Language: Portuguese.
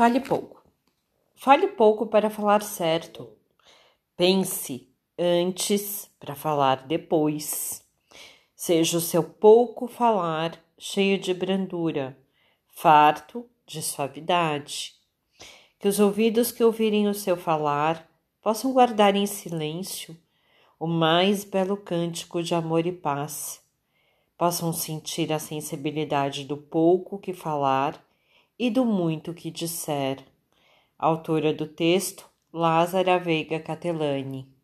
Fale pouco. Fale pouco para falar certo. Pense antes para falar depois. Seja o seu pouco falar cheio de brandura, farto de suavidade. Que os ouvidos que ouvirem o seu falar possam guardar em silêncio o mais belo cântico de amor e paz, possam sentir a sensibilidade do pouco que falar e do muito que disser. Autora do texto, Lázara Veiga Catelani.